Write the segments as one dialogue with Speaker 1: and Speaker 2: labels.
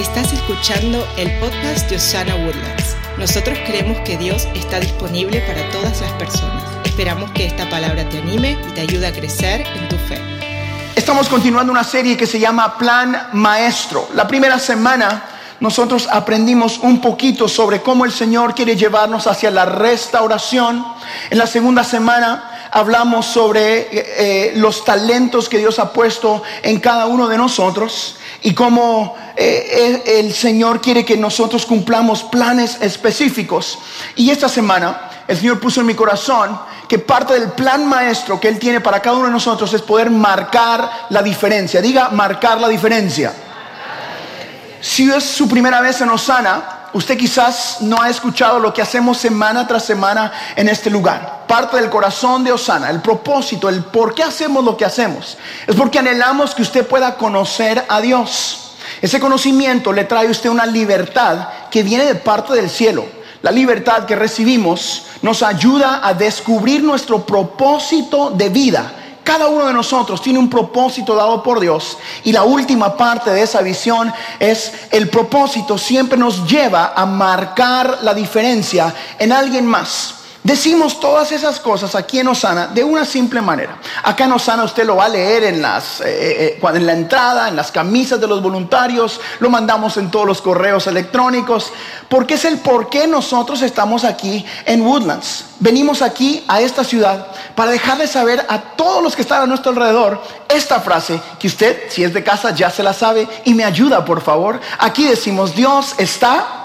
Speaker 1: Estás escuchando el podcast de Osana Woodlands. Nosotros creemos que Dios está disponible para todas las personas. Esperamos que esta palabra te anime y te ayude a crecer en tu fe.
Speaker 2: Estamos continuando una serie que se llama Plan Maestro. La primera semana nosotros aprendimos un poquito sobre cómo el Señor quiere llevarnos hacia la restauración. En la segunda semana hablamos sobre eh, eh, los talentos que Dios ha puesto en cada uno de nosotros y cómo eh, el Señor quiere que nosotros cumplamos planes específicos. Y esta semana el Señor puso en mi corazón que parte del plan maestro que Él tiene para cada uno de nosotros es poder marcar la diferencia. Diga, marcar la diferencia. Si es su primera vez en Osana, usted quizás no ha escuchado lo que hacemos semana tras semana en este lugar. Parte del corazón de Osana, el propósito, el por qué hacemos lo que hacemos, es porque anhelamos que usted pueda conocer a Dios. Ese conocimiento le trae a usted una libertad que viene de parte del cielo. La libertad que recibimos nos ayuda a descubrir nuestro propósito de vida cada uno de nosotros tiene un propósito dado por Dios y la última parte de esa visión es el propósito siempre nos lleva a marcar la diferencia en alguien más. Decimos todas esas cosas aquí en Osana de una simple manera. Acá en Osana usted lo va a leer en, las, eh, eh, eh, en la entrada, en las camisas de los voluntarios, lo mandamos en todos los correos electrónicos, porque es el por qué nosotros estamos aquí en Woodlands. Venimos aquí a esta ciudad para dejarle saber a todos los que están a nuestro alrededor esta frase que usted, si es de casa, ya se la sabe y me ayuda, por favor. Aquí decimos, Dios está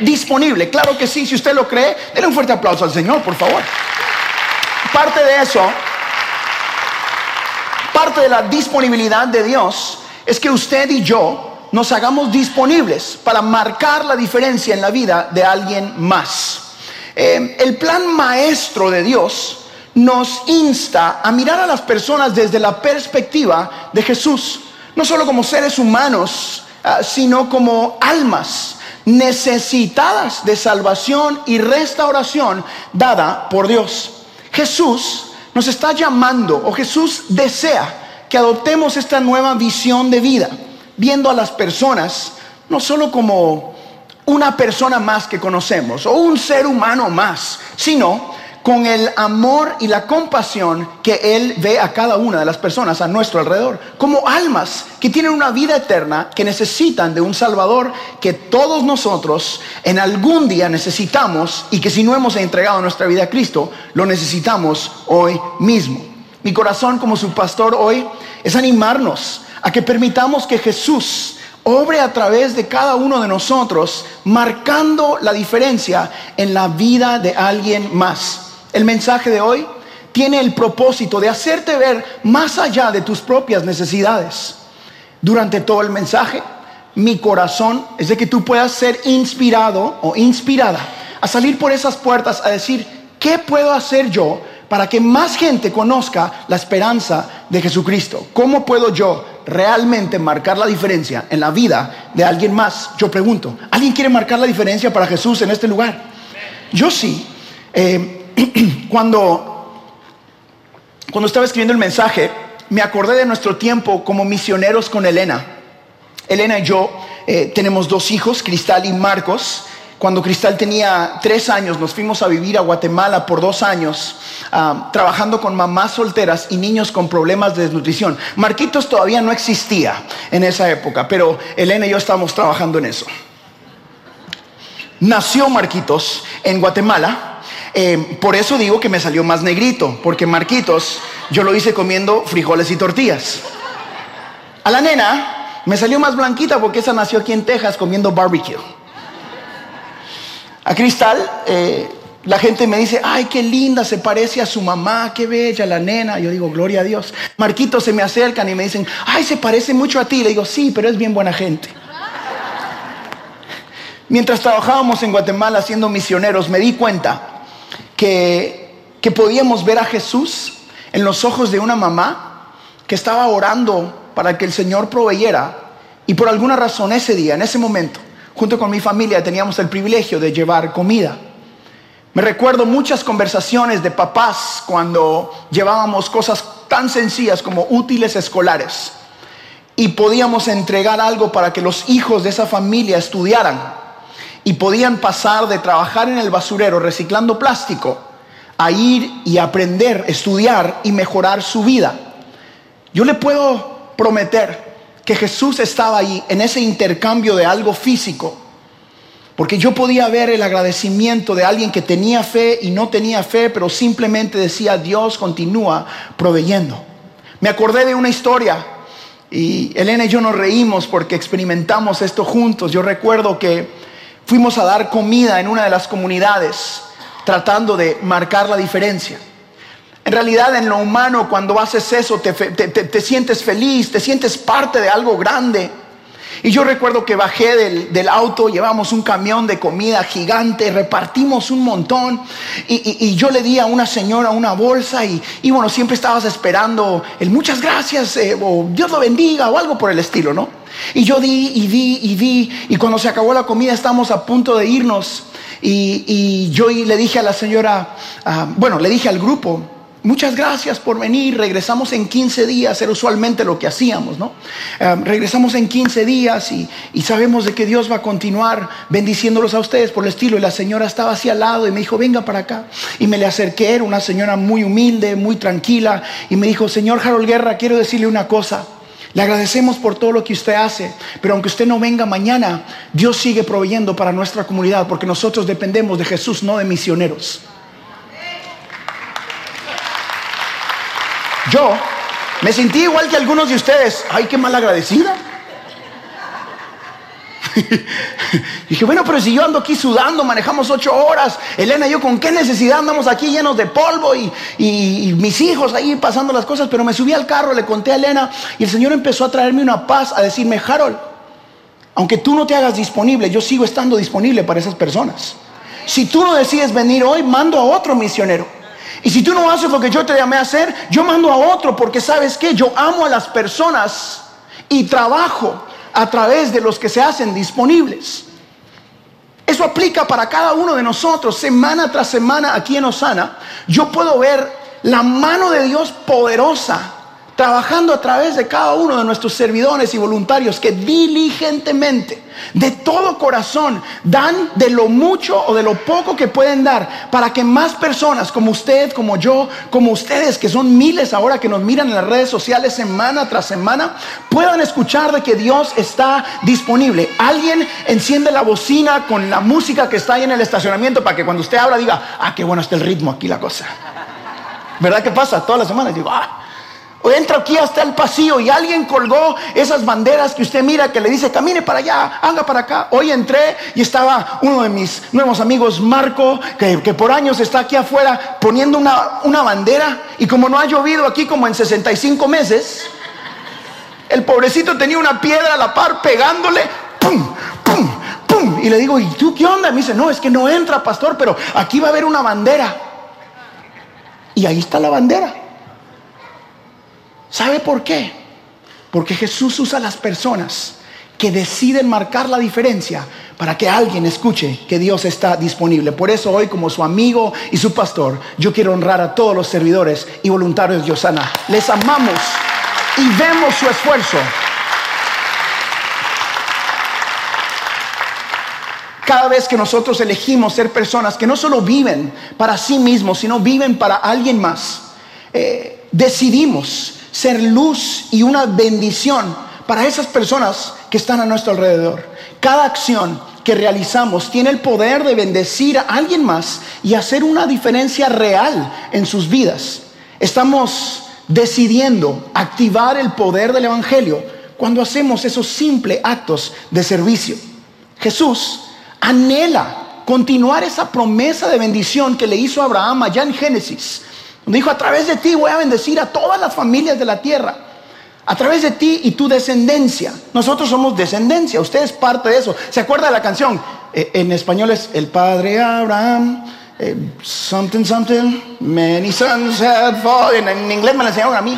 Speaker 2: disponible. Claro que sí, si usted lo cree, denle un fuerte aplauso al Señor, por favor. Parte de eso, parte de la disponibilidad de Dios es que usted y yo nos hagamos disponibles para marcar la diferencia en la vida de alguien más. Eh, el plan maestro de Dios nos insta a mirar a las personas desde la perspectiva de Jesús, no solo como seres humanos, ah, sino como almas necesitadas de salvación y restauración dada por Dios. Jesús nos está llamando, o Jesús desea que adoptemos esta nueva visión de vida, viendo a las personas no solo como una persona más que conocemos, o un ser humano más, sino con el amor y la compasión que Él ve a cada una de las personas a nuestro alrededor, como almas que tienen una vida eterna, que necesitan de un Salvador que todos nosotros en algún día necesitamos y que si no hemos entregado nuestra vida a Cristo, lo necesitamos hoy mismo. Mi corazón como su pastor hoy es animarnos a que permitamos que Jesús obre a través de cada uno de nosotros, marcando la diferencia en la vida de alguien más. El mensaje de hoy tiene el propósito de hacerte ver más allá de tus propias necesidades. Durante todo el mensaje, mi corazón es de que tú puedas ser inspirado o inspirada a salir por esas puertas a decir, ¿qué puedo hacer yo para que más gente conozca la esperanza de Jesucristo? ¿Cómo puedo yo realmente marcar la diferencia en la vida de alguien más? Yo pregunto, ¿alguien quiere marcar la diferencia para Jesús en este lugar? Yo sí. Eh, cuando, cuando estaba escribiendo el mensaje, me acordé de nuestro tiempo como misioneros con Elena. Elena y yo eh, tenemos dos hijos, Cristal y Marcos. Cuando Cristal tenía tres años, nos fuimos a vivir a Guatemala por dos años, ah, trabajando con mamás solteras y niños con problemas de desnutrición. Marquitos todavía no existía en esa época, pero Elena y yo estábamos trabajando en eso. Nació Marquitos en Guatemala eh, por eso digo que me salió más negrito, porque Marquitos yo lo hice comiendo frijoles y tortillas. A la nena me salió más blanquita porque esa nació aquí en Texas comiendo barbecue. A Cristal, eh, la gente me dice, ay, qué linda, se parece a su mamá, qué bella la nena. Yo digo, gloria a Dios. Marquitos se me acercan y me dicen, ay, se parece mucho a ti. Le digo, sí, pero es bien buena gente. Mientras trabajábamos en Guatemala siendo misioneros, me di cuenta que, podíamos ver a Jesús en los ojos de una mamá que estaba orando para que el Señor proveyera y por alguna razón ese día, en ese momento, junto con mi familia teníamos el privilegio de llevar comida. Me recuerdo muchas conversaciones de papás cuando llevábamos cosas tan sencillas como útiles escolares. y podíamos entregar algo para que los hijos de esa familia estudiaran y podían pasar de trabajar en el basurero reciclando plástico a ir y aprender, estudiar y mejorar su vida. Yo le puedo prometer que Jesús estaba ahí en ese intercambio de algo físico, porque yo podía ver el agradecimiento de alguien que tenía fe y no tenía fe, pero simplemente decía, Dios continúa proveyendo. Me acordé de una historia y Elena y yo nos reímos porque experimentamos esto juntos. Yo recuerdo que fuimos a dar comida en una de las comunidades tratando de marcar la diferencia. En realidad en lo humano cuando haces eso te, te, sientes feliz, te sientes parte de algo grande. Y yo recuerdo que bajé del, auto, llevamos un camión de comida gigante, repartimos un montón y, yo le di a una señora una bolsa y, bueno, siempre estabas esperando el muchas gracias eh, o Dios lo bendiga o algo por el estilo, ¿no? Y yo di y di y di y cuando se acabó la comida estamos a punto de irnos y, yo le dije a la señora, ah, bueno, le dije al grupo, Muchas gracias por venir. Regresamos en 15 días, era usualmente lo que hacíamos, ¿no? Eh, regresamos en 15 días y, y, sabemos de que Dios va a continuar bendiciéndolos a ustedes por el estilo. Y la señora estaba así al lado y me dijo, venga para acá. Y me le acerqué, era una señora muy humilde, muy tranquila. Y me dijo, señor Harold Guerra, quiero decirle una cosa. Le agradecemos por todo lo que usted hace, pero aunque usted no venga mañana, Dios sigue proveyendo para nuestra comunidad porque nosotros dependemos de Jesús, no de misioneros. Yo me sentí igual que algunos de ustedes. Ay, qué mal agradecida. Dije, bueno, pero si yo ando aquí sudando, manejamos ocho horas, Elena y yo, ¿con qué necesidad andamos aquí llenos de polvo y, y, mis hijos ahí pasando las cosas? Pero me subí al carro, le conté a Elena y el Señor empezó a traerme una paz, a decirme, Harold, aunque tú no te hagas disponible, yo sigo estando disponible para esas personas. Si tú no decides venir hoy, mando a otro misionero. Y si tú no haces lo que yo te llamé a hacer, yo mando a otro porque sabes que yo amo a las personas y trabajo a través de los que se hacen disponibles. Eso aplica para cada uno de nosotros, semana tras semana aquí en Osana. Yo puedo ver la mano de Dios poderosa trabajando a través de cada uno de nuestros servidores y voluntarios que diligentemente, de todo corazón, dan de lo mucho o de lo poco que pueden dar para que más personas como usted, como yo, como ustedes, que son miles ahora que nos miran en las redes sociales semana tras semana, puedan escuchar de que Dios está disponible. Alguien enciende la bocina con la música que está ahí en el estacionamiento para que cuando usted habla diga, ah, qué bueno está el ritmo aquí la cosa. ¿Verdad que pasa? Todas las semanas digo, ah o entra aquí hasta el pasillo y alguien colgó esas banderas que usted mira que le dice, camine para allá, haga para acá. Hoy entré y estaba uno de mis nuevos amigos, Marco, que, por años está aquí afuera poniendo una, una bandera y como no ha llovido aquí como en 65 meses, el pobrecito tenía una piedra a la par pegándole, ¡pum! ¡pum! ¡pum! Y le digo, ¿y tú qué onda? Me dice, no, es que no entra, pastor, pero aquí va a haber una bandera. Y ahí está la bandera. ¿Sabe por qué? Porque Jesús usa a las personas que deciden marcar la diferencia para que alguien escuche que Dios está disponible. Por eso hoy como su amigo y su pastor, yo quiero honrar a todos los servidores y voluntarios de Osana. Les amamos y vemos su esfuerzo. Cada vez que nosotros elegimos ser personas que no solo viven para sí mismos, sino viven para alguien más, eh, decidimos ser luz y una bendición para esas personas que están a nuestro alrededor. Cada acción que realizamos tiene el poder de bendecir a alguien más y hacer una diferencia real en sus vidas. Estamos decidiendo activar el poder del Evangelio cuando hacemos esos simples actos de servicio. Jesús anhela continuar esa promesa de bendición que le hizo Abraham allá en Génesis Dijo, a través de ti voy a bendecir a todas las familias de la tierra. A través de ti y tu descendencia. Nosotros somos descendencia. Usted es parte de eso. ¿Se acuerda de la canción? Eh, en español es el padre Abraham. Eh, something, something. Many sons had fallen. En, inglés me la enseñaron a mí.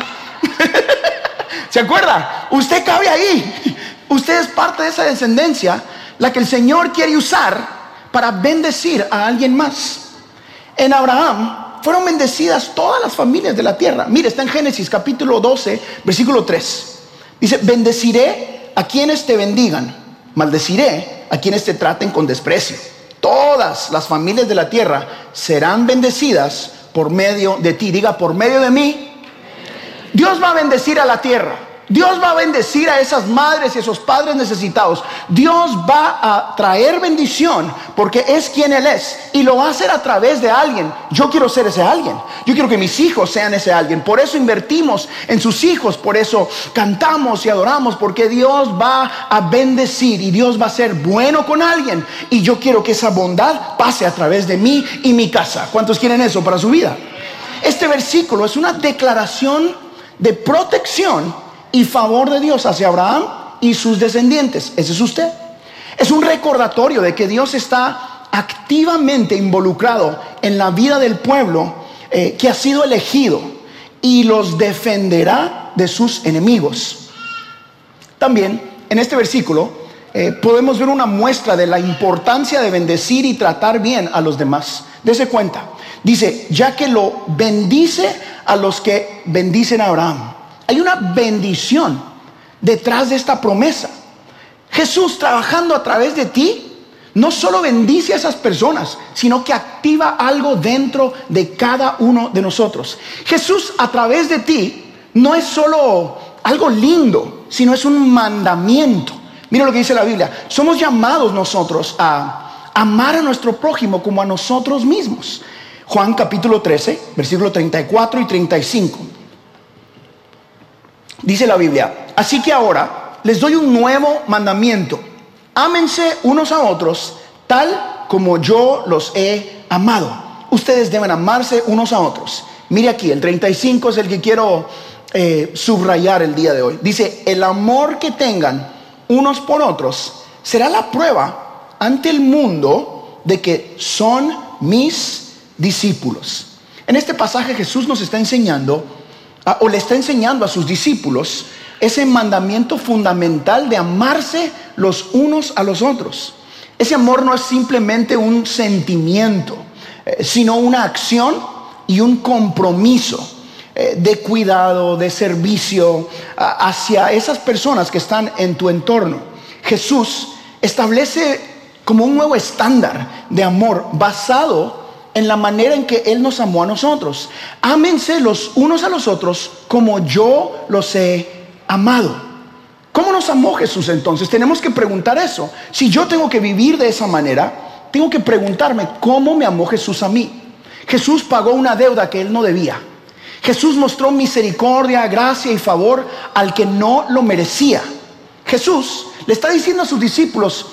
Speaker 2: ¿Se acuerda? Usted cabe ahí. Usted es parte de esa descendencia. La que el Señor quiere usar para bendecir a alguien más. En Abraham fueron bendecidas todas las familias de la tierra. Mire, está en Génesis capítulo 12, versículo 3. Dice, bendeciré a quienes te bendigan, maldeciré a quienes te traten con desprecio. Todas las familias de la tierra serán bendecidas por medio de ti. Diga, por medio de mí. Dios va a bendecir a la tierra. Dios va a bendecir a esas madres y esos padres necesitados. Dios va a traer bendición porque es quien Él es. Y lo va a hacer a través de alguien. Yo quiero ser ese alguien. Yo quiero que mis hijos sean ese alguien. Por eso invertimos en sus hijos. Por eso cantamos y adoramos. Porque Dios va a bendecir y Dios va a ser bueno con alguien. Y yo quiero que esa bondad pase a través de mí y mi casa. ¿Cuántos quieren eso para su vida? Este versículo es una declaración de protección y favor de Dios hacia Abraham y sus descendientes. Ese es usted. Es un recordatorio de que Dios está activamente involucrado en la vida del pueblo eh, que ha sido elegido y los defenderá de sus enemigos. También en este versículo eh, podemos ver una muestra de la importancia de bendecir y tratar bien a los demás. Dese cuenta. Dice, ya que lo bendice a los que bendicen a Abraham. Hay una bendición detrás de esta promesa. Jesús trabajando a través de ti no solo bendice a esas personas, sino que activa algo dentro de cada uno de nosotros. Jesús a través de ti no es solo algo lindo, sino es un mandamiento. Mira lo que dice la Biblia. Somos llamados nosotros a amar a nuestro prójimo como a nosotros mismos. Juan capítulo 13, versículo 34 y 35. Dice la Biblia, así que ahora les doy un nuevo mandamiento. Ámense unos a otros tal como yo los he amado. Ustedes deben amarse unos a otros. Mire aquí, el 35 es el que quiero eh, subrayar el día de hoy. Dice, el amor que tengan unos por otros será la prueba ante el mundo de que son mis discípulos. En este pasaje Jesús nos está enseñando o le está enseñando a sus discípulos ese mandamiento fundamental de amarse los unos a los otros. Ese amor no es simplemente un sentimiento, eh, sino una acción y un compromiso eh, de cuidado, de servicio hacia esas personas que están en tu entorno. Jesús establece como un nuevo estándar de amor basado en la manera en que Él nos amó a nosotros. Ámense los unos a los otros como yo los he amado. ¿Cómo nos amó Jesús entonces? Tenemos que preguntar eso. Si yo tengo que vivir de esa manera, tengo que preguntarme cómo me amó Jesús a mí. Jesús pagó una deuda que Él no debía. Jesús mostró misericordia, gracia y favor al que no lo merecía. Jesús le está diciendo a sus discípulos,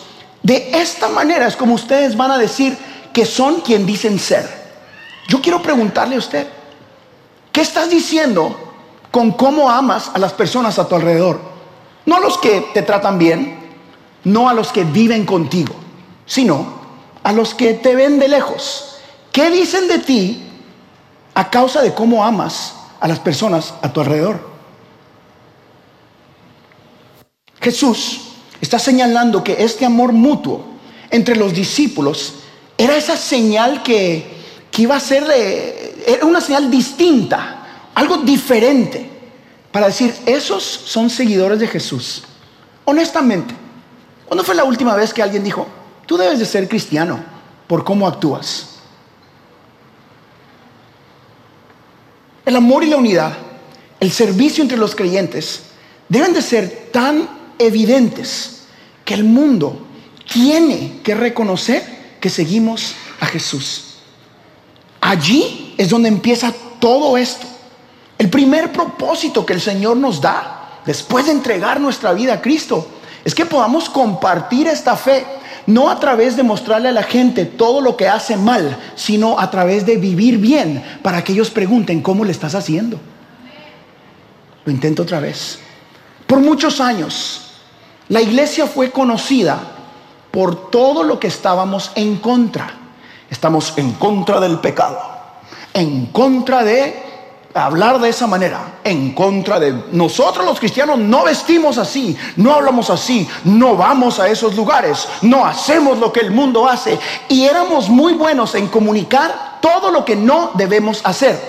Speaker 2: de esta manera es como ustedes van a decir, que son quien dicen ser. Yo quiero preguntarle a usted, ¿qué estás diciendo con cómo amas a las personas a tu alrededor? No a los que te tratan bien, no a los que viven contigo, sino a los que te ven de lejos. ¿Qué dicen de ti a causa de cómo amas a las personas a tu alrededor? Jesús está señalando que este amor mutuo entre los discípulos era esa señal que, iba a ser, era una señal distinta, algo diferente, para decir, esos son seguidores de Jesús. Honestamente, ¿cuándo fue la última vez que alguien dijo, tú debes de ser cristiano por cómo actúas? El amor y la unidad, el servicio entre los creyentes, deben de ser tan evidentes que el mundo tiene que reconocer que seguimos a Jesús. Allí es donde empieza todo esto. El primer propósito que el Señor nos da después de entregar nuestra vida a Cristo es que podamos compartir esta fe, no a través de mostrarle a la gente todo lo que hace mal, sino a través de vivir bien para que ellos pregunten cómo le estás haciendo. Lo intento otra vez. Por muchos años, la iglesia fue conocida por todo lo que estábamos en contra. Estamos en contra del pecado, en contra de hablar de esa manera, en contra de nosotros los cristianos no vestimos así, no hablamos así, no vamos a esos lugares, no hacemos lo que el mundo hace y éramos muy buenos en comunicar todo lo que no debemos hacer.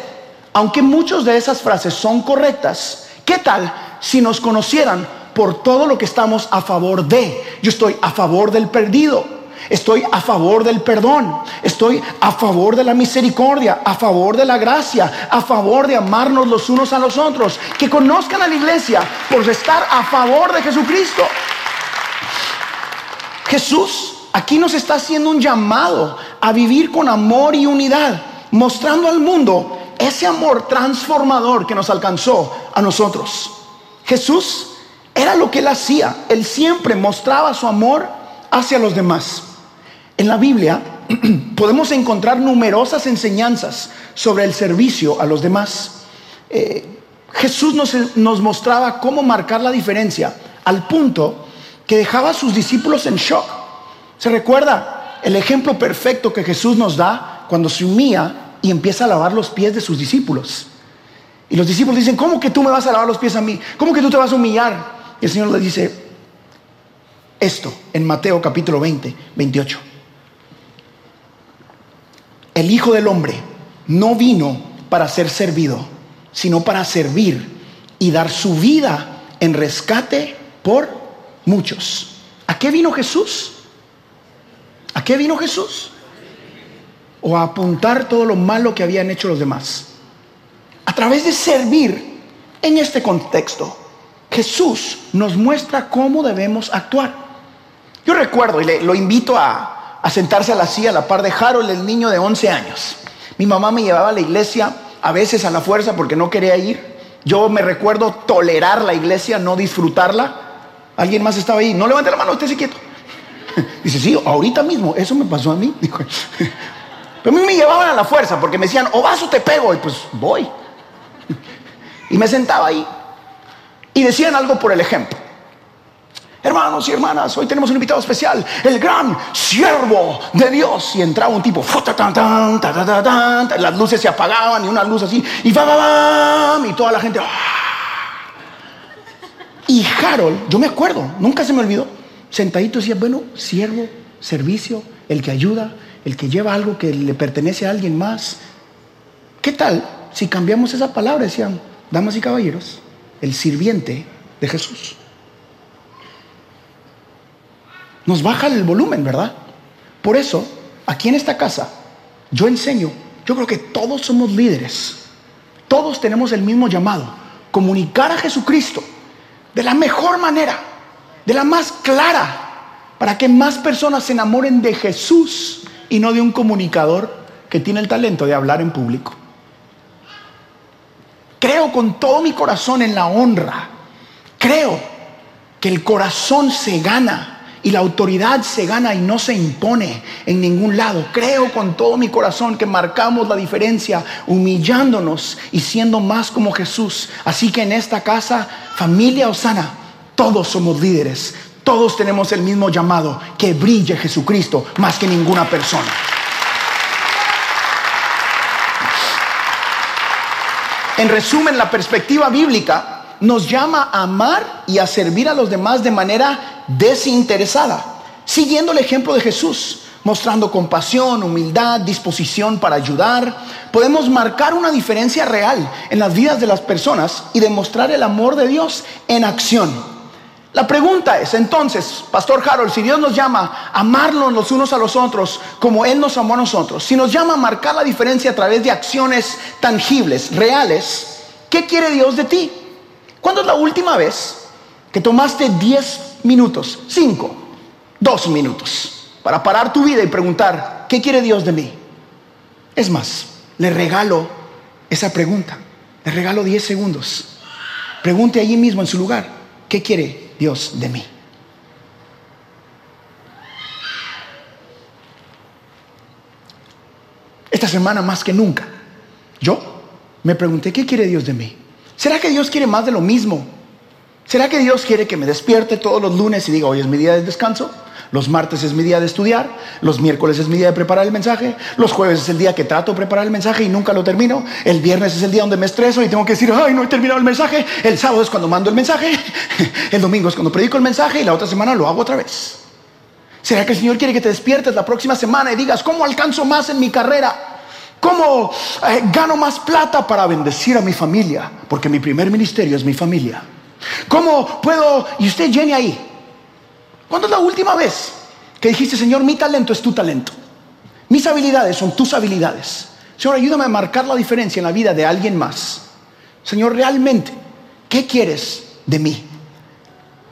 Speaker 2: Aunque muchas de esas frases son correctas, ¿qué tal si nos conocieran por todo lo que estamos a favor de. Yo estoy a favor del perdido. Estoy a favor del perdón. Estoy a favor de la misericordia, a favor de la gracia, a favor de amarnos los unos a los otros. Que conozcan a la iglesia por estar a favor de Jesucristo. Jesús aquí nos está haciendo un llamado a vivir con amor y unidad, mostrando al mundo ese amor transformador que nos alcanzó a nosotros. Jesús era lo que él hacía. Él siempre mostraba su amor hacia los demás. En la Biblia podemos encontrar numerosas enseñanzas sobre el servicio a los demás. Eh, Jesús nos, nos mostraba cómo marcar la diferencia al punto que dejaba a sus discípulos en shock. ¿Se recuerda el ejemplo perfecto que Jesús nos da cuando se humilla y empieza a lavar los pies de sus discípulos? Y los discípulos dicen, ¿cómo que tú me vas a lavar los pies a mí? ¿Cómo que tú te vas a humillar? Y el Señor le dice esto en Mateo capítulo 20, 28 el Hijo del Hombre no vino para ser servido, sino para servir y dar su vida en rescate por muchos. ¿A qué vino Jesús? ¿A qué vino Jesús? O a apuntar todo lo malo que habían hecho los demás. A través de servir en este contexto, Jesús nos muestra cómo debemos actuar. Yo recuerdo, y le, lo invito a, sentarse a la silla a la par de Harold, el niño de 11 años. Mi mamá me llevaba a la iglesia a veces a la fuerza porque no quería ir. Yo me recuerdo tolerar la iglesia, no disfrutarla. Alguien más estaba ahí. No levante la mano, estése quieto. Dice, sí, ahorita mismo, eso me pasó a mí. Pero a mí me llevaban a la fuerza porque me decían, o vas o te pego. Y pues voy. Y me sentaba ahí. Y decían algo por el ejemplo. Hermanos y hermanas, hoy tenemos un invitado especial, el gran siervo de Dios. Y entraba un tipo, las luces se apagaban y una luz así, y va, y toda la gente. ¡ah! Y Harold, yo me acuerdo, nunca se me olvidó, sentadito decía, bueno, siervo, servicio, el que ayuda, el que lleva algo que le pertenece a alguien más. ¿Qué tal si cambiamos esa palabra? Decían, damas y caballeros, el sirviente de Jesús. nos baja el volumen, ¿verdad? Por eso, aquí en esta casa, yo enseño, yo creo que todos somos líderes, todos tenemos el mismo llamado, comunicar a Jesucristo de la mejor manera, de la más clara, para que más personas se enamoren de Jesús y no de un comunicador que tiene el talento de hablar en público. Creo con todo mi corazón en la honra. Creo que el corazón se gana y la autoridad se gana y no se impone en ningún lado. Creo con todo mi corazón que marcamos la diferencia humillándonos y siendo más como Jesús. Así que en esta casa, familia Osana, todos somos líderes. Todos tenemos el mismo llamado, que brille Jesucristo más que ninguna persona. En resumen, la perspectiva bíblica nos llama a amar y a servir a los demás de manera desinteresada, siguiendo el ejemplo de Jesús, mostrando compasión, humildad, disposición para ayudar. Podemos marcar una diferencia real en las vidas de las personas y demostrar el amor de Dios en acción. La pregunta es entonces, Pastor Harold, si Dios nos llama a amarnos los unos a los otros como Él nos amó a nosotros, si nos llama a marcar la diferencia a través de acciones tangibles, reales, ¿qué quiere Dios de ti? ¿Cuándo es la última vez que tomaste 10 minutos, 5, 2 minutos para parar tu vida y preguntar, ¿qué quiere Dios de mí? Es más, le regalo esa pregunta, le regalo 10 segundos. Pregunte allí mismo en su lugar, ¿qué quiere Dios de mí? Esta semana más que nunca, yo me pregunté, ¿qué quiere Dios de mí? ¿Será que Dios quiere más de lo mismo? ¿Será que Dios quiere que me despierte todos los lunes y diga, hoy es mi día de descanso? Los martes es mi día de estudiar, los miércoles es mi día de preparar el mensaje, los jueves es el día que trato de preparar el mensaje y nunca lo termino, el viernes es el día donde me estreso y tengo que decir, ay, no he terminado el mensaje, el sábado es cuando mando el mensaje, el domingo es cuando predico el mensaje y la otra semana lo hago otra vez. ¿Será que el Señor quiere que te despiertes la próxima semana y digas, ¿cómo alcanzo más en mi carrera? ¿Cómo eh, gano más plata para bendecir a mi familia? Porque mi primer ministerio es mi familia. ¿Cómo puedo, y usted llene ahí, ¿cuándo es la última vez que dijiste, Señor, mi talento es tu talento? Mis habilidades son tus habilidades. Señor, ayúdame a marcar la diferencia en la vida de alguien más. Señor, realmente, ¿qué quieres de mí?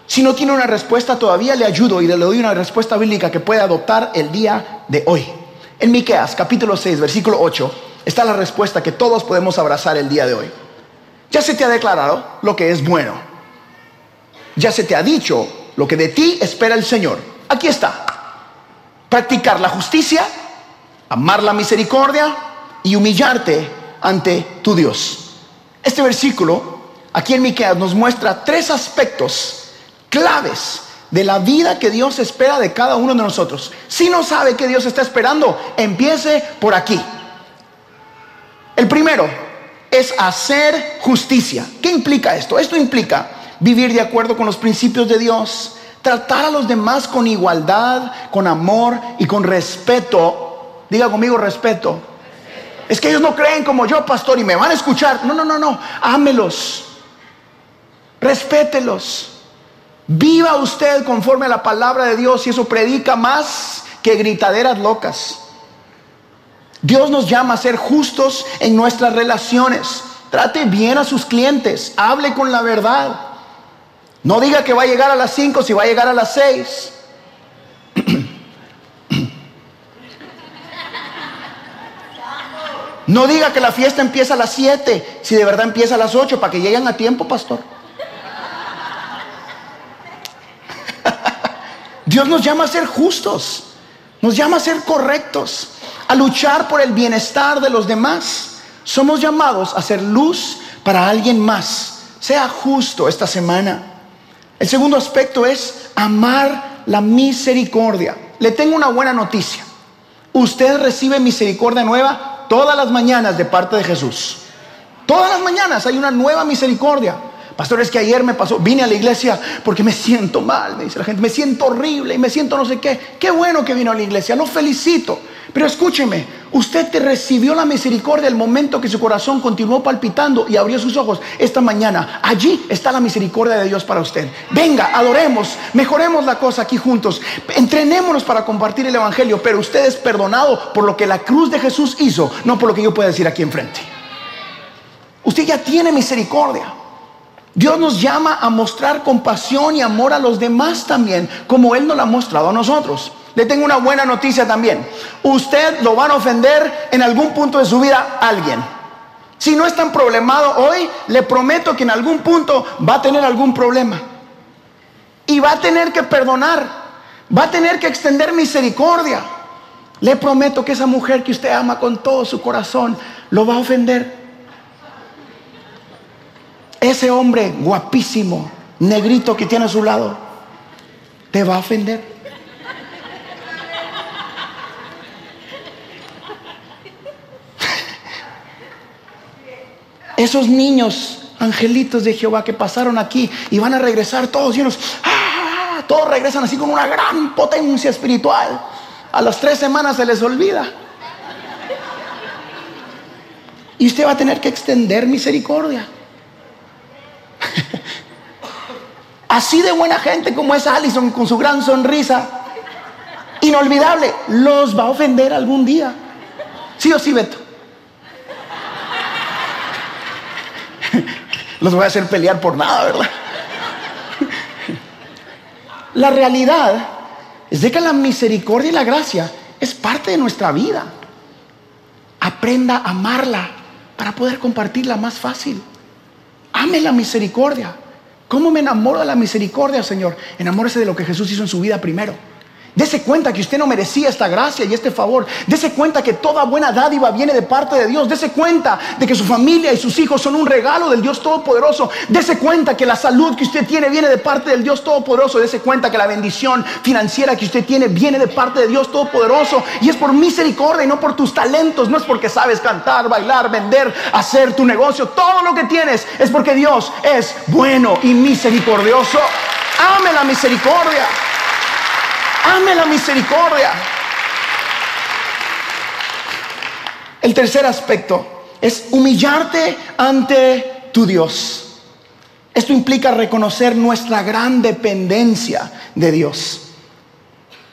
Speaker 2: Si no tiene una respuesta todavía, le ayudo y le doy una respuesta bíblica que puede adoptar el día de hoy. En Miqueas, capítulo 6, versículo 8, está la respuesta que todos podemos abrazar el día de hoy. Ya se te ha declarado lo que es bueno. Ya se te ha dicho lo que de ti espera el Señor. Aquí está. Practicar la justicia, amar la misericordia y humillarte ante tu Dios. Este versículo aquí en Miqueas nos muestra tres aspectos claves de la vida que Dios espera de cada uno de nosotros. Si no sabe que Dios está esperando, empiece por aquí. El primero es hacer justicia. ¿Qué implica esto? Esto implica vivir de acuerdo con los principios de Dios, tratar a los demás con igualdad, con amor y con respeto. Diga conmigo respeto. Es que ellos no creen como yo, pastor, y me van a escuchar. No, no, no, no. Ámelos. Respételos. Viva usted conforme a la palabra de Dios y eso predica más que gritaderas locas. Dios nos llama a ser justos en nuestras relaciones. Trate bien a sus clientes, hable con la verdad. No diga que va a llegar a las 5 si va a llegar a las 6. No diga que la fiesta empieza a las 7 si de verdad empieza a las 8 para que lleguen a tiempo, pastor. Dios nos llama a ser justos, nos llama a ser correctos, a luchar por el bienestar de los demás. Somos llamados a ser luz para alguien más. Sea justo esta semana. El segundo aspecto es amar la misericordia. Le tengo una buena noticia. Usted recibe misericordia nueva todas las mañanas de parte de Jesús. Todas las mañanas hay una nueva misericordia. Pastor, es que ayer me pasó, vine a la iglesia porque me siento mal, me dice la gente, me siento horrible y me siento no sé qué. Qué bueno que vino a la iglesia, lo felicito. Pero escúcheme, usted te recibió la misericordia el momento que su corazón continuó palpitando y abrió sus ojos esta mañana. Allí está la misericordia de Dios para usted. Venga, adoremos, mejoremos la cosa aquí juntos. Entrenémonos para compartir el Evangelio, pero usted es perdonado por lo que la cruz de Jesús hizo, no por lo que yo pueda decir aquí enfrente. Usted ya tiene misericordia. Dios nos llama a mostrar compasión y amor a los demás también, como Él nos lo ha mostrado a nosotros. Le tengo una buena noticia también. Usted lo van a ofender en algún punto de su vida a alguien. Si no es tan problemado hoy, le prometo que en algún punto va a tener algún problema. Y va a tener que perdonar. Va a tener que extender misericordia. Le prometo que esa mujer que usted ama con todo su corazón lo va a ofender ese hombre guapísimo, negrito que tiene a su lado, te va a ofender. Esos niños, angelitos de Jehová que pasaron aquí y van a regresar todos llenos, ¡ah! todos regresan así con una gran potencia espiritual. A las tres semanas se les olvida. Y usted va a tener que extender misericordia. Así de buena gente como es Allison con su gran sonrisa, inolvidable, los va a ofender algún día. ¿Sí o sí, Beto? Los voy a hacer pelear por nada, ¿verdad? La realidad es de que la misericordia y la gracia es parte de nuestra vida. Aprenda a amarla para poder compartirla más fácil. Ame la misericordia. ¿Cómo me enamoro de la misericordia, Señor? Enamórese de lo que Jesús hizo en su vida primero. Dese cuenta que usted no merecía esta gracia y este favor. Dese cuenta que toda buena dádiva viene de parte de Dios. Dese cuenta de que su familia y sus hijos son un regalo del Dios Todopoderoso. Dese cuenta que la salud que usted tiene viene de parte del Dios Todopoderoso. Dese cuenta que la bendición financiera que usted tiene viene de parte de Dios Todopoderoso. Y es por misericordia y no por tus talentos. No es porque sabes cantar, bailar, vender, hacer tu negocio. Todo lo que tienes es porque Dios es bueno y misericordioso. Ame la misericordia. Ame la misericordia. El tercer aspecto es humillarte ante tu Dios. Esto implica reconocer nuestra gran dependencia de Dios.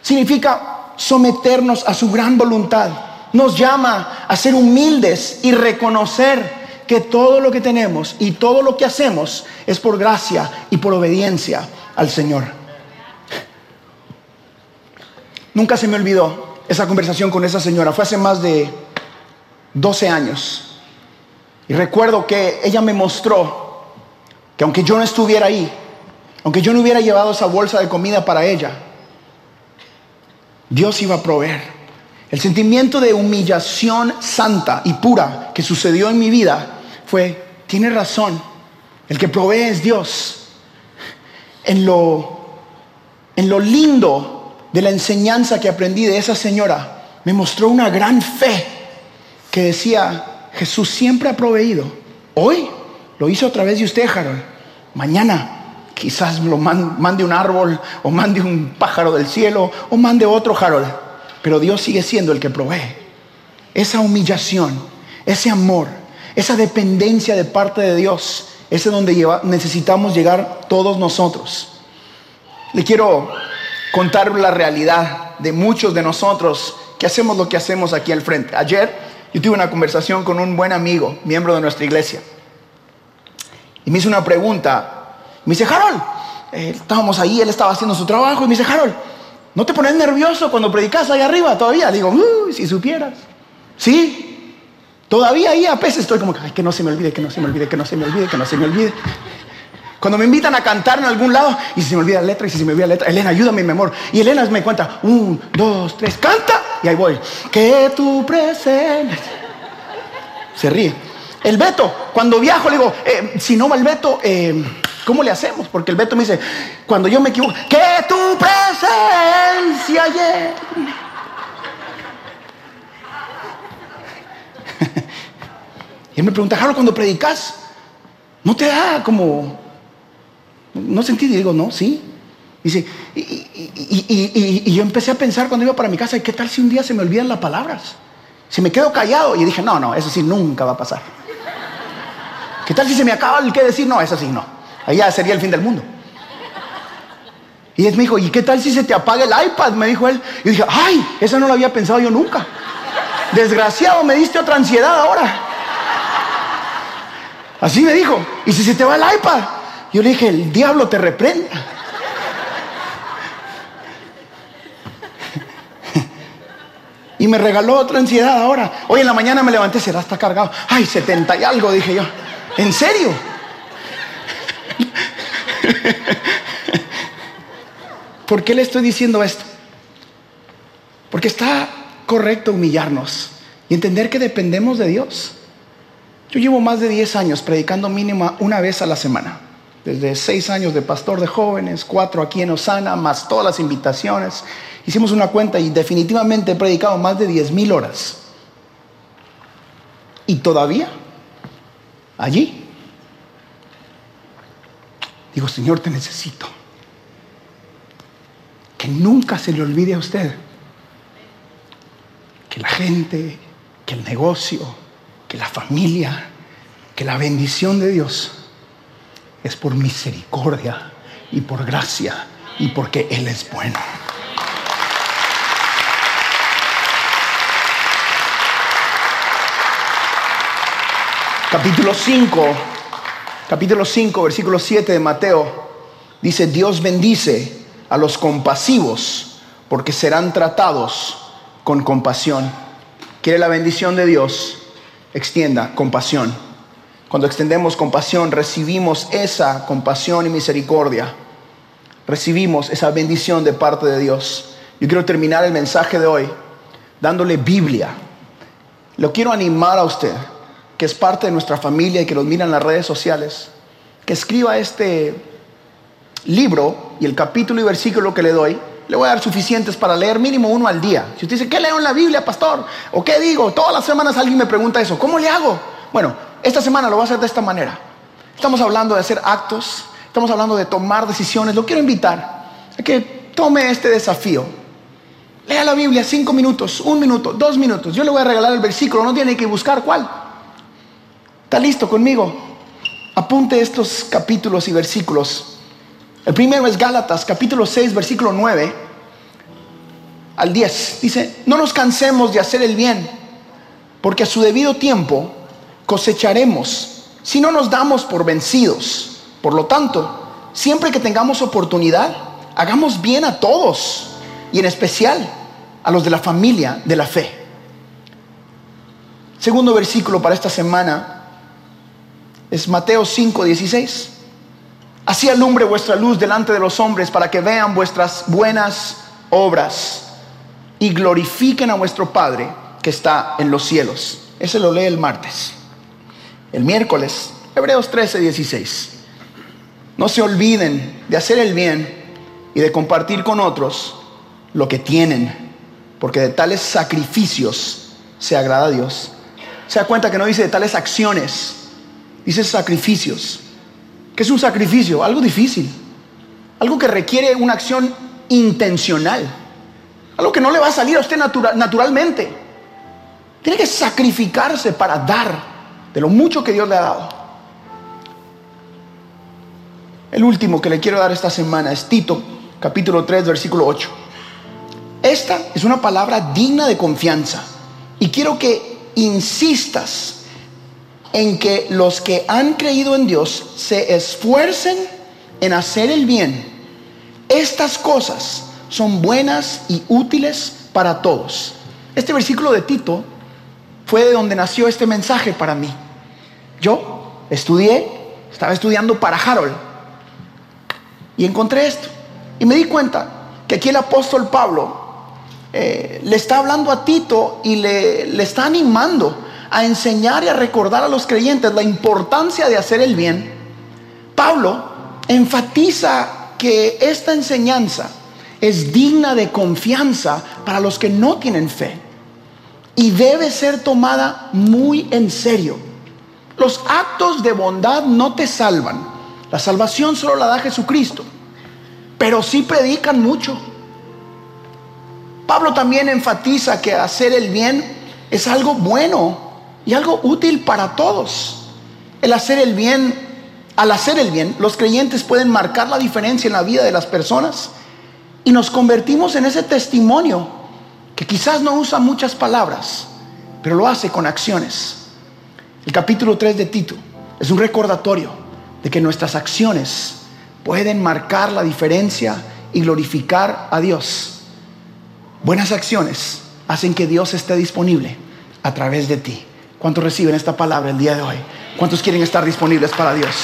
Speaker 2: Significa someternos a su gran voluntad. Nos llama a ser humildes y reconocer que todo lo que tenemos y todo lo que hacemos es por gracia y por obediencia al Señor. Nunca se me olvidó esa conversación con esa señora. Fue hace más de 12 años. Y recuerdo que ella me mostró que aunque yo no estuviera ahí, aunque yo no hubiera llevado esa bolsa de comida para ella, Dios iba a proveer. El sentimiento de humillación santa y pura que sucedió en mi vida fue, tiene razón, el que provee es Dios. En lo, en lo lindo de la enseñanza que aprendí de esa señora, me mostró una gran fe que decía, Jesús siempre ha proveído. Hoy lo hizo a través de usted, Harold. Mañana quizás lo mande un árbol o mande un pájaro del cielo o mande otro Harold. Pero Dios sigue siendo el que provee. Esa humillación, ese amor, esa dependencia de parte de Dios, ese es donde necesitamos llegar todos nosotros. Le quiero contar la realidad de muchos de nosotros que hacemos lo que hacemos aquí al frente. Ayer yo tuve una conversación con un buen amigo, miembro de nuestra iglesia. Y me hizo una pregunta. Me dice, Harold, eh, estábamos ahí, él estaba haciendo su trabajo y me dice, Harold, ¿no te pones nervioso cuando predicas ahí arriba todavía? Le digo, uy, si supieras. Sí, todavía ahí a veces estoy como, ay, que no se me olvide, que no se me olvide, que no se me olvide, que no se me olvide. Cuando me invitan a cantar en algún lado y se me olvida la letra y se me olvida la letra, Elena, ayúdame, mi amor. Y Elena me cuenta, un, dos, tres, canta. Y ahí voy. Que tu presencia. Se ríe. El Beto, cuando viajo, le digo, eh, si no va el Beto, eh, ¿cómo le hacemos? Porque el Beto me dice, cuando yo me equivoco, que tu presencia llene. y él me pregunta, Jaro, cuando predicas, ¿no te da como, no sentí? Digo, no, sí. Y, yo empecé a pensar cuando iba para mi casa, ¿qué tal si un día se me olvidan las palabras? Si me quedo callado y dije, no, no, eso sí nunca va a pasar. ¿Qué tal si se me acaba el que decir? No, eso sí, no. Ahí ya sería el fin del mundo. Y él me dijo, ¿y qué tal si se te apaga el iPad? Me dijo él. Y dije, ay, esa no lo había pensado yo nunca. Desgraciado, me diste otra ansiedad ahora. Así me dijo, ¿y si se te va el iPad? Yo le dije, el diablo te reprenda. Y me regaló otra ansiedad ahora. Hoy en la mañana me levanté, será está cargado. Ay, 70 y algo, dije yo. ¿En serio? ¿Por qué le estoy diciendo esto? Porque está correcto humillarnos y entender que dependemos de Dios. Yo llevo más de 10 años predicando mínima una vez a la semana. Desde 6 años de pastor de jóvenes, 4 aquí en Osana, más todas las invitaciones. Hicimos una cuenta y definitivamente he predicado más de 10 mil horas. Y todavía allí. Digo, Señor, te necesito. Que nunca se le olvide a usted que la gente, que el negocio, que la familia, que la bendición de Dios es por misericordia y por gracia y porque Él es bueno. Capítulo 5, capítulo 5, versículo 7 de Mateo, dice, Dios bendice a los compasivos porque serán tratados con compasión. Quiere la bendición de Dios, extienda compasión. Cuando extendemos compasión, recibimos esa compasión y misericordia. Recibimos esa bendición de parte de Dios. Yo quiero terminar el mensaje de hoy dándole Biblia. Lo quiero animar a usted que es parte de nuestra familia y que nos mira en las redes sociales, que escriba este libro y el capítulo y versículo que le doy, le voy a dar suficientes para leer mínimo uno al día. Si usted dice, ¿qué leo en la Biblia, pastor? ¿O qué digo? Todas las semanas alguien me pregunta eso. ¿Cómo le hago? Bueno, esta semana lo voy a hacer de esta manera. Estamos hablando de hacer actos, estamos hablando de tomar decisiones. Lo quiero invitar a que tome este desafío. Lea la Biblia cinco minutos, un minuto, dos minutos. Yo le voy a regalar el versículo, no tiene que buscar cuál. ¿Está listo conmigo? Apunte estos capítulos y versículos. El primero es Gálatas, capítulo 6, versículo 9 al 10. Dice, no nos cansemos de hacer el bien, porque a su debido tiempo cosecharemos si no nos damos por vencidos. Por lo tanto, siempre que tengamos oportunidad, hagamos bien a todos y en especial a los de la familia de la fe. Segundo versículo para esta semana es Mateo 5, 16. Así alumbre vuestra luz delante de los hombres para que vean vuestras buenas obras y glorifiquen a vuestro Padre que está en los cielos. Ese lo lee el martes. El miércoles, Hebreos 13, 16. No se olviden de hacer el bien y de compartir con otros lo que tienen, porque de tales sacrificios se agrada a Dios. Se da cuenta que no dice de tales acciones, dice sacrificios. ¿Qué es un sacrificio? Algo difícil, algo que requiere una acción intencional, algo que no le va a salir a usted naturalmente. Tiene que sacrificarse para dar de lo mucho que Dios le ha dado. El último que le quiero dar esta semana es Tito, capítulo 3, versículo 8. Esta es una palabra digna de confianza y quiero que insistas en que los que han creído en Dios se esfuercen en hacer el bien. Estas cosas son buenas y útiles para todos. Este versículo de Tito fue de donde nació este mensaje para mí. Yo estudié, estaba estudiando para Harold y encontré esto. Y me di cuenta que aquí el apóstol Pablo eh, le está hablando a Tito y le, le está animando a enseñar y a recordar a los creyentes la importancia de hacer el bien, Pablo enfatiza que esta enseñanza es digna de confianza para los que no tienen fe y debe ser tomada muy en serio. Los actos de bondad no te salvan. La salvación solo la da Jesucristo. Pero sí predican mucho. Pablo también enfatiza que hacer el bien es algo bueno y algo útil para todos. El hacer el bien, al hacer el bien, los creyentes pueden marcar la diferencia en la vida de las personas y nos convertimos en ese testimonio que quizás no usa muchas palabras, pero lo hace con acciones. El capítulo 3 de Tito es un recordatorio de que nuestras acciones pueden marcar la diferencia y glorificar a Dios. Buenas acciones hacen que Dios esté disponible a través de ti. ¿Cuántos reciben esta palabra el día de hoy? ¿Cuántos quieren estar disponibles para Dios?